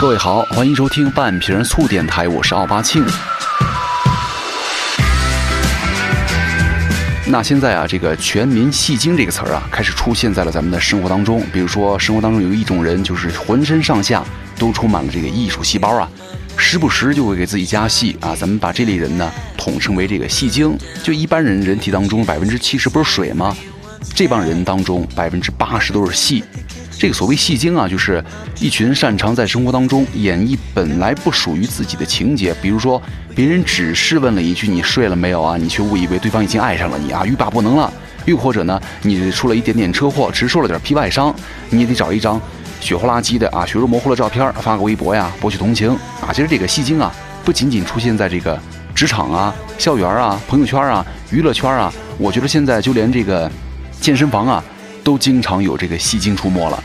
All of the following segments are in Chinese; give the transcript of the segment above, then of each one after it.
各位好，欢迎收听半瓶醋电台，我是奥巴庆。那现在啊，这个“全民戏精”这个词儿啊，开始出现在了咱们的生活当中。比如说，生活当中有一种人，就是浑身上下都充满了这个艺术细胞啊，时不时就会给自己加戏啊。咱们把这类人呢，统称为这个戏精。就一般人人体当中百分之七十不是水吗？这帮人当中百分之八十都是戏。这个所谓戏精啊，就是一群擅长在生活当中演绎本来不属于自己的情节。比如说，别人只是问了一句“你睡了没有啊”，你却误以为对方已经爱上了你啊，欲罢不能了。又或者呢，你出了一点点车祸，只受了点皮外伤，你也得找一张血呼拉叽的啊、血肉模糊的照片发个微博呀，博取同情啊。其实这个戏精啊，不仅仅出现在这个职场啊、校园啊、朋友圈啊、娱乐圈啊，我觉得现在就连这个健身房啊。都经常有这个戏精出没了。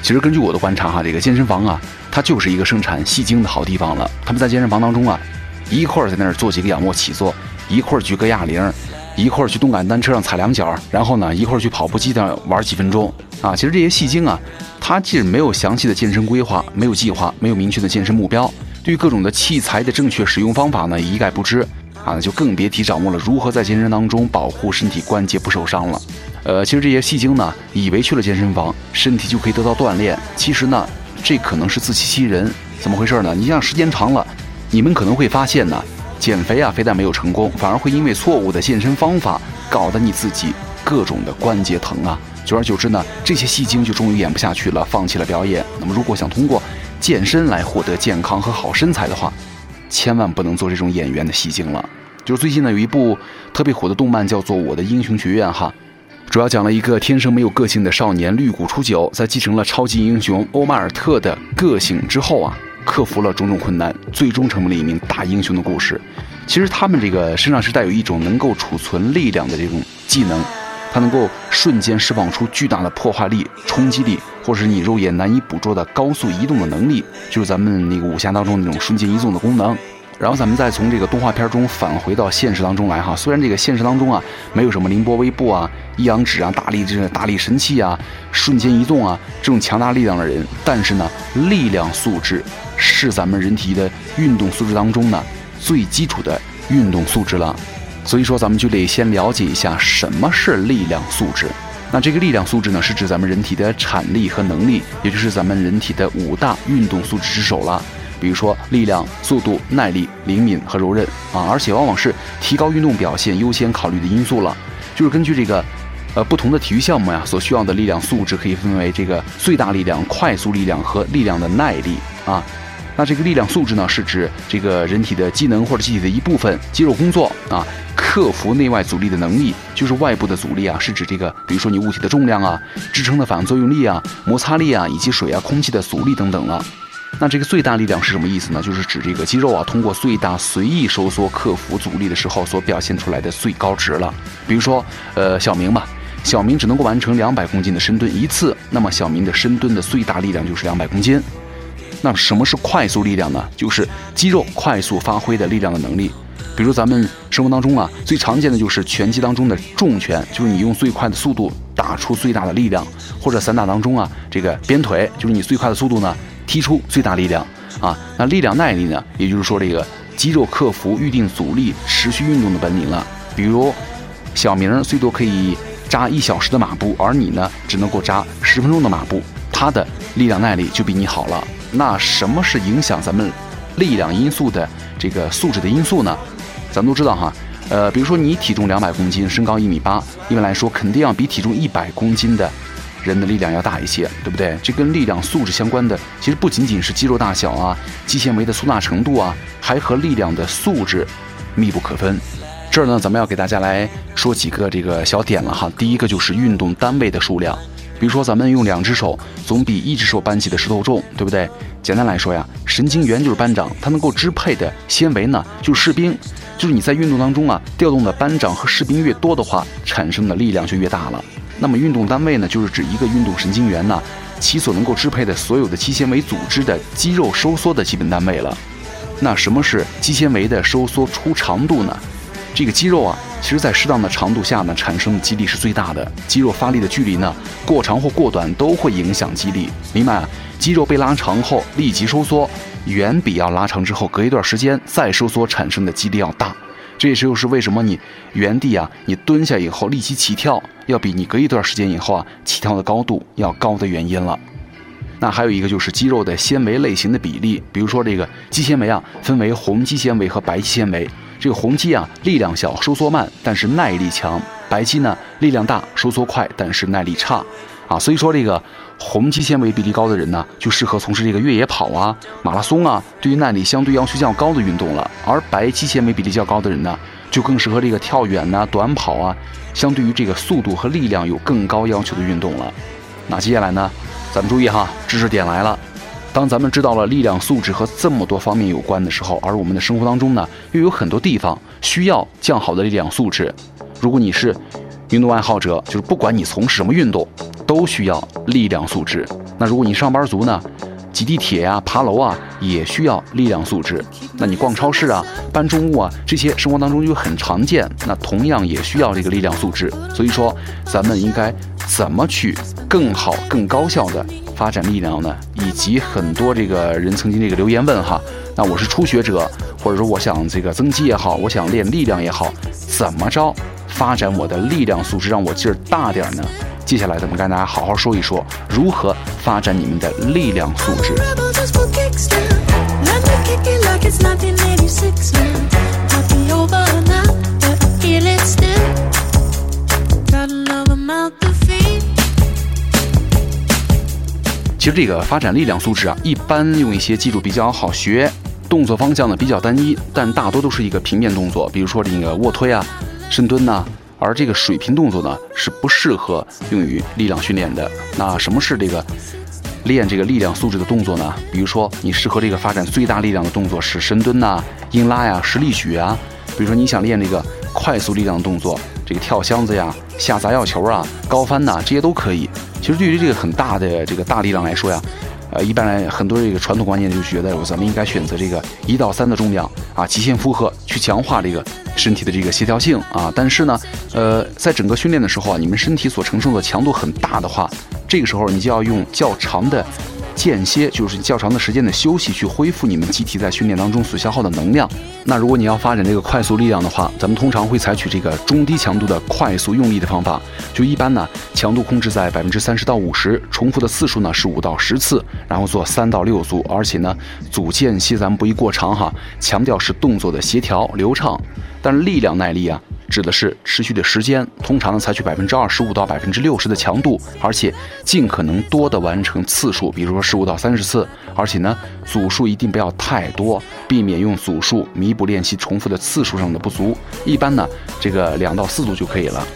其实根据我的观察哈，这个健身房啊，它就是一个生产戏精的好地方了。他们在健身房当中啊，一会儿在那儿做几个仰卧起坐，一会儿举个哑铃，一会儿去动感单车上踩两脚，然后呢，一会儿去跑步机上玩几分钟啊。其实这些戏精啊，他既没有详细的健身规划，没有计划，没有明确的健身目标，对各种的器材的正确使用方法呢，一概不知啊，就更别提掌握了如何在健身当中保护身体关节不受伤了。呃，其实这些戏精呢，以为去了健身房，身体就可以得到锻炼。其实呢，这可能是自欺欺人。怎么回事呢？你像时间长了，你们可能会发现呢，减肥啊，非但没有成功，反而会因为错误的健身方法，搞得你自己各种的关节疼啊。久而久之呢，这些戏精就终于演不下去了，放弃了表演。那么，如果想通过健身来获得健康和好身材的话，千万不能做这种演员的戏精了。就是最近呢，有一部特别火的动漫，叫做《我的英雄学院》哈。主要讲了一个天生没有个性的少年绿谷初九，在继承了超级英雄欧马尔特的个性之后啊，克服了种种困难，最终成为了一名大英雄的故事。其实他们这个身上是带有一种能够储存力量的这种技能，它能够瞬间释放出巨大的破坏力、冲击力，或是你肉眼难以捕捉的高速移动的能力，就是咱们那个武侠当中那种瞬间移动的功能。然后咱们再从这个动画片中返回到现实当中来哈，虽然这个现实当中啊，没有什么凌波微步啊、一阳指啊、大力这大力神器啊、瞬间移动啊这种强大力量的人，但是呢，力量素质是咱们人体的运动素质当中呢最基础的运动素质了。所以说，咱们就得先了解一下什么是力量素质。那这个力量素质呢，是指咱们人体的产力和能力，也就是咱们人体的五大运动素质之首了。比如说力量、速度、耐力、灵敏和柔韧啊，而且往往是提高运动表现优先考虑的因素了。就是根据这个，呃，不同的体育项目呀，所需要的力量素质可以分为这个最大力量、快速力量和力量的耐力啊。那这个力量素质呢，是指这个人体的机能或者机体的一部分，肌肉工作啊，克服内外阻力的能力，就是外部的阻力啊，是指这个，比如说你物体的重量啊、支撑的反作用力啊、摩擦力啊，以及水啊、空气的阻力等等了。那这个最大力量是什么意思呢？就是指这个肌肉啊，通过最大随意收缩克服阻力的时候所表现出来的最高值了。比如说，呃，小明吧，小明只能够完成两百公斤的深蹲一次，那么小明的深蹲的最大力量就是两百公斤。那什么是快速力量呢？就是肌肉快速发挥的力量的能力。比如咱们生活当中啊，最常见的就是拳击当中的重拳，就是你用最快的速度打出最大的力量；或者散打当中啊，这个鞭腿，就是你最快的速度呢。踢出最大力量啊，那力量耐力呢？也就是说，这个肌肉克服预定阻力、持续运动的本领了。比如，小明最多可以扎一小时的马步，而你呢，只能够扎十分钟的马步，他的力量耐力就比你好了。那什么是影响咱们力量因素的这个素质的因素呢？咱们都知道哈，呃，比如说你体重两百公斤，身高一米八，一般来说肯定要比体重一百公斤的。人的力量要大一些，对不对？这跟力量素质相关的，其实不仅仅是肌肉大小啊、肌纤维的粗大程度啊，还和力量的素质密不可分。这儿呢，咱们要给大家来说几个这个小点了哈。第一个就是运动单位的数量，比如说咱们用两只手总比一只手搬起的石头重，对不对？简单来说呀，神经元就是班长，它能够支配的纤维呢就是士兵，就是你在运动当中啊调动的班长和士兵越多的话，产生的力量就越大了。那么运动单位呢，就是指一个运动神经元呢，其所能够支配的所有的肌纤维组织的肌肉收缩的基本单位了。那什么是肌纤维的收缩出长度呢？这个肌肉啊，其实在适当的长度下呢，产生的肌力是最大的。肌肉发力的距离呢，过长或过短都会影响肌力。明白啊？肌肉被拉长后立即收缩，远比要拉长之后隔一段时间再收缩产生的肌力要大。这也就是为什么你原地啊，你蹲下以后立即起跳，要比你隔一段时间以后啊起跳的高度要高的原因了。那还有一个就是肌肉的纤维类型的比例，比如说这个肌纤维啊，分为红肌纤维和白肌纤维。这个红肌啊，力量小，收缩慢，但是耐力强；白肌呢，力量大，收缩快，但是耐力差。啊，所以说这个红肌纤维比例高的人呢，就适合从事这个越野跑啊、马拉松啊，对于耐力相对要求较高的运动了。而白肌纤维比例较高的人呢，就更适合这个跳远呐、短跑啊，相对于这个速度和力量有更高要求的运动了。那接下来呢，咱们注意哈，知识点来了。当咱们知道了力量素质和这么多方面有关的时候，而我们的生活当中呢，又有很多地方需要较好的力量素质。如果你是运动爱好者，就是不管你从事什么运动，都需要力量素质。那如果你上班族呢，挤地铁呀、爬楼啊，也需要力量素质。那你逛超市啊、搬重物啊，这些生活当中就很常见，那同样也需要这个力量素质。所以说，咱们应该怎么去更好、更高效的？发展力量呢，以及很多这个人曾经这个留言问哈，那我是初学者，或者说我想这个增肌也好，我想练力量也好，怎么着发展我的力量素质，让我劲儿大点呢？接下来咱们跟大家好好说一说，如何发展你们的力量素质。其实这个发展力量素质啊，一般用一些基础比较好学，动作方向呢比较单一，但大多都是一个平面动作，比如说这个卧推啊、深蹲呐。而这个水平动作呢是不适合用于力量训练的。那什么是这个练这个力量素质的动作呢？比如说你适合这个发展最大力量的动作是深蹲呐、硬拉呀、实力举啊。比如说你想练这个快速力量的动作，这个跳箱子呀、下砸药球啊、高翻呐，这些都可以。其实对于这个很大的这个大力量来说呀，呃，一般来很多这个传统观念就觉得咱们应该选择这个一到三的重量啊，极限负荷去强化这个身体的这个协调性啊。但是呢，呃，在整个训练的时候啊，你们身体所承受的强度很大的话，这个时候你就要用较长的。间歇就是较长的时间的休息，去恢复你们机体在训练当中所消耗的能量。那如果你要发展这个快速力量的话，咱们通常会采取这个中低强度的快速用力的方法。就一般呢，强度控制在百分之三十到五十，重复的次数呢是五到十次，然后做三到六组，而且呢组间歇咱们不宜过长哈，强调是动作的协调流畅，但是力量耐力啊。指的是持续的时间，通常采取百分之二十五到百分之六十的强度，而且尽可能多的完成次数，比如说十五到三十次，而且呢组数一定不要太多，避免用组数弥补练习重复的次数上的不足。一般呢这个两到四组就可以了。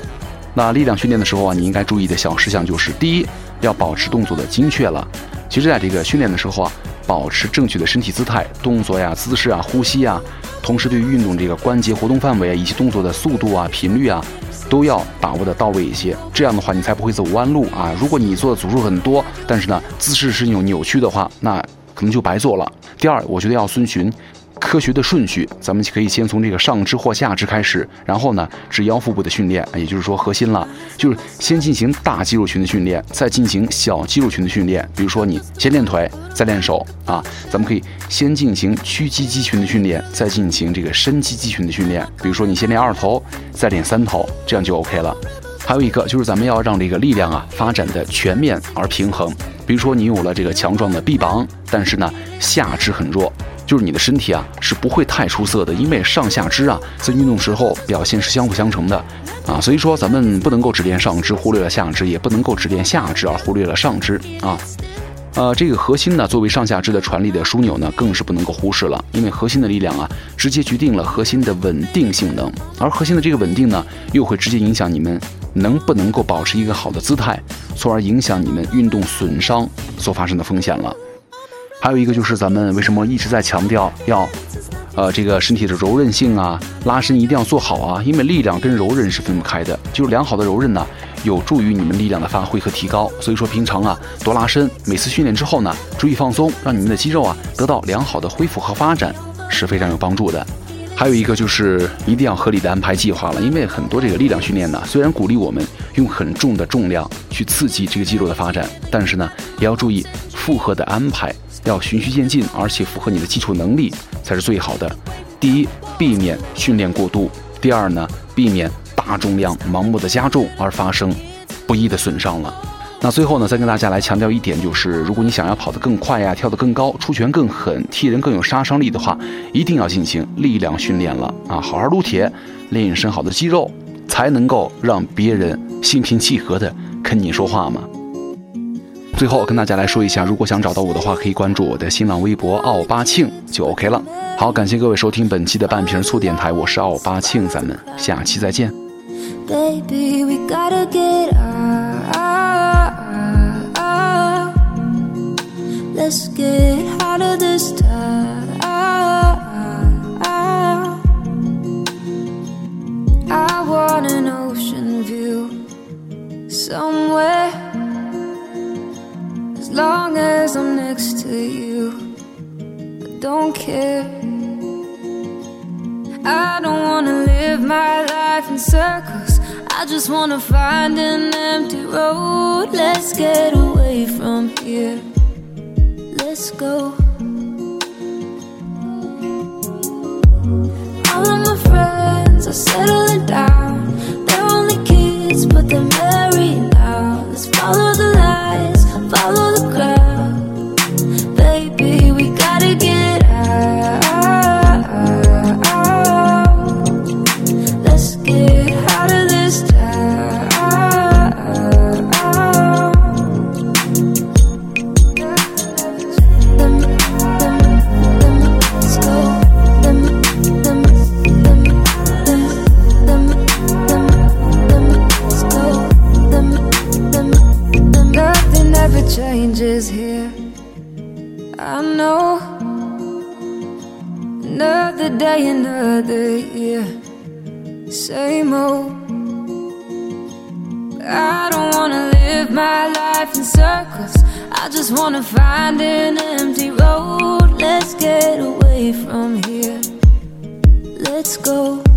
那力量训练的时候啊，你应该注意的小事项就是：第一，要保持动作的精确了。其实在这个训练的时候啊。保持正确的身体姿态、动作呀、姿势啊、呼吸啊，同时对于运动这个关节活动范围，以及动作的速度啊、频率啊，都要把握的到位一些。这样的话，你才不会走弯路啊。如果你做的组数很多，但是呢，姿势是有扭曲的话，那可能就白做了。第二，我觉得要遵循。科学的顺序，咱们可以先从这个上肢或下肢开始，然后呢至腰腹部的训练，也就是说核心了，就是先进行大肌肉群的训练，再进行小肌肉群的训练。比如说你先练腿，再练手啊，咱们可以先进行屈肌肌群的训练，再进行这个伸肌肌群的训练。比如说你先练二头，再练三头，这样就 OK 了。还有一个就是咱们要让这个力量啊发展的全面而平衡。比如说你有了这个强壮的臂膀，但是呢下肢很弱。就是你的身体啊是不会太出色的，因为上下肢啊在运动时候表现是相辅相成的，啊，所以说咱们不能够只练上肢忽略了下肢，也不能够只练下肢而忽略了上肢啊，呃，这个核心呢作为上下肢的传力的枢纽呢更是不能够忽视了，因为核心的力量啊直接决定了核心的稳定性能，而核心的这个稳定呢又会直接影响你们能不能够保持一个好的姿态，从而影响你们运动损伤所发生的风险了。还有一个就是咱们为什么一直在强调要，呃，这个身体的柔韧性啊，拉伸一定要做好啊，因为力量跟柔韧是分不开的。就是良好的柔韧呢，有助于你们力量的发挥和提高。所以说平常啊多拉伸，每次训练之后呢，注意放松，让你们的肌肉啊得到良好的恢复和发展是非常有帮助的。还有一个就是一定要合理的安排计划了，因为很多这个力量训练呢，虽然鼓励我们用很重的重量去刺激这个肌肉的发展，但是呢，也要注意负荷的安排，要循序渐进，而且符合你的基础能力才是最好的。第一，避免训练过度；第二呢，避免大重量盲目的加重而发生不易的损伤了。那最后呢，再跟大家来强调一点，就是如果你想要跑得更快呀，跳得更高，出拳更狠，踢人更有杀伤力的话，一定要进行力量训练了啊！好好撸铁，练一身好的肌肉，才能够让别人心平气和的跟你说话嘛。最后跟大家来说一下，如果想找到我的话，可以关注我的新浪微博奥巴庆就 OK 了。好，感谢各位收听本期的半瓶醋电台，我是奥巴庆，咱们下期再见。Baby, we gotta get out. Let's get out of this town. I want an ocean view somewhere. As long as I'm next to you, I don't care. I don't wanna live my life in circles. I just wanna find an empty road. Let's get away from here. Let's go. All of my friends are settling down. They're only kids, but they're married now. Let's follow the another year, same old. I don't wanna live my life in circles. I just wanna find an empty road. Let's get away from here. Let's go.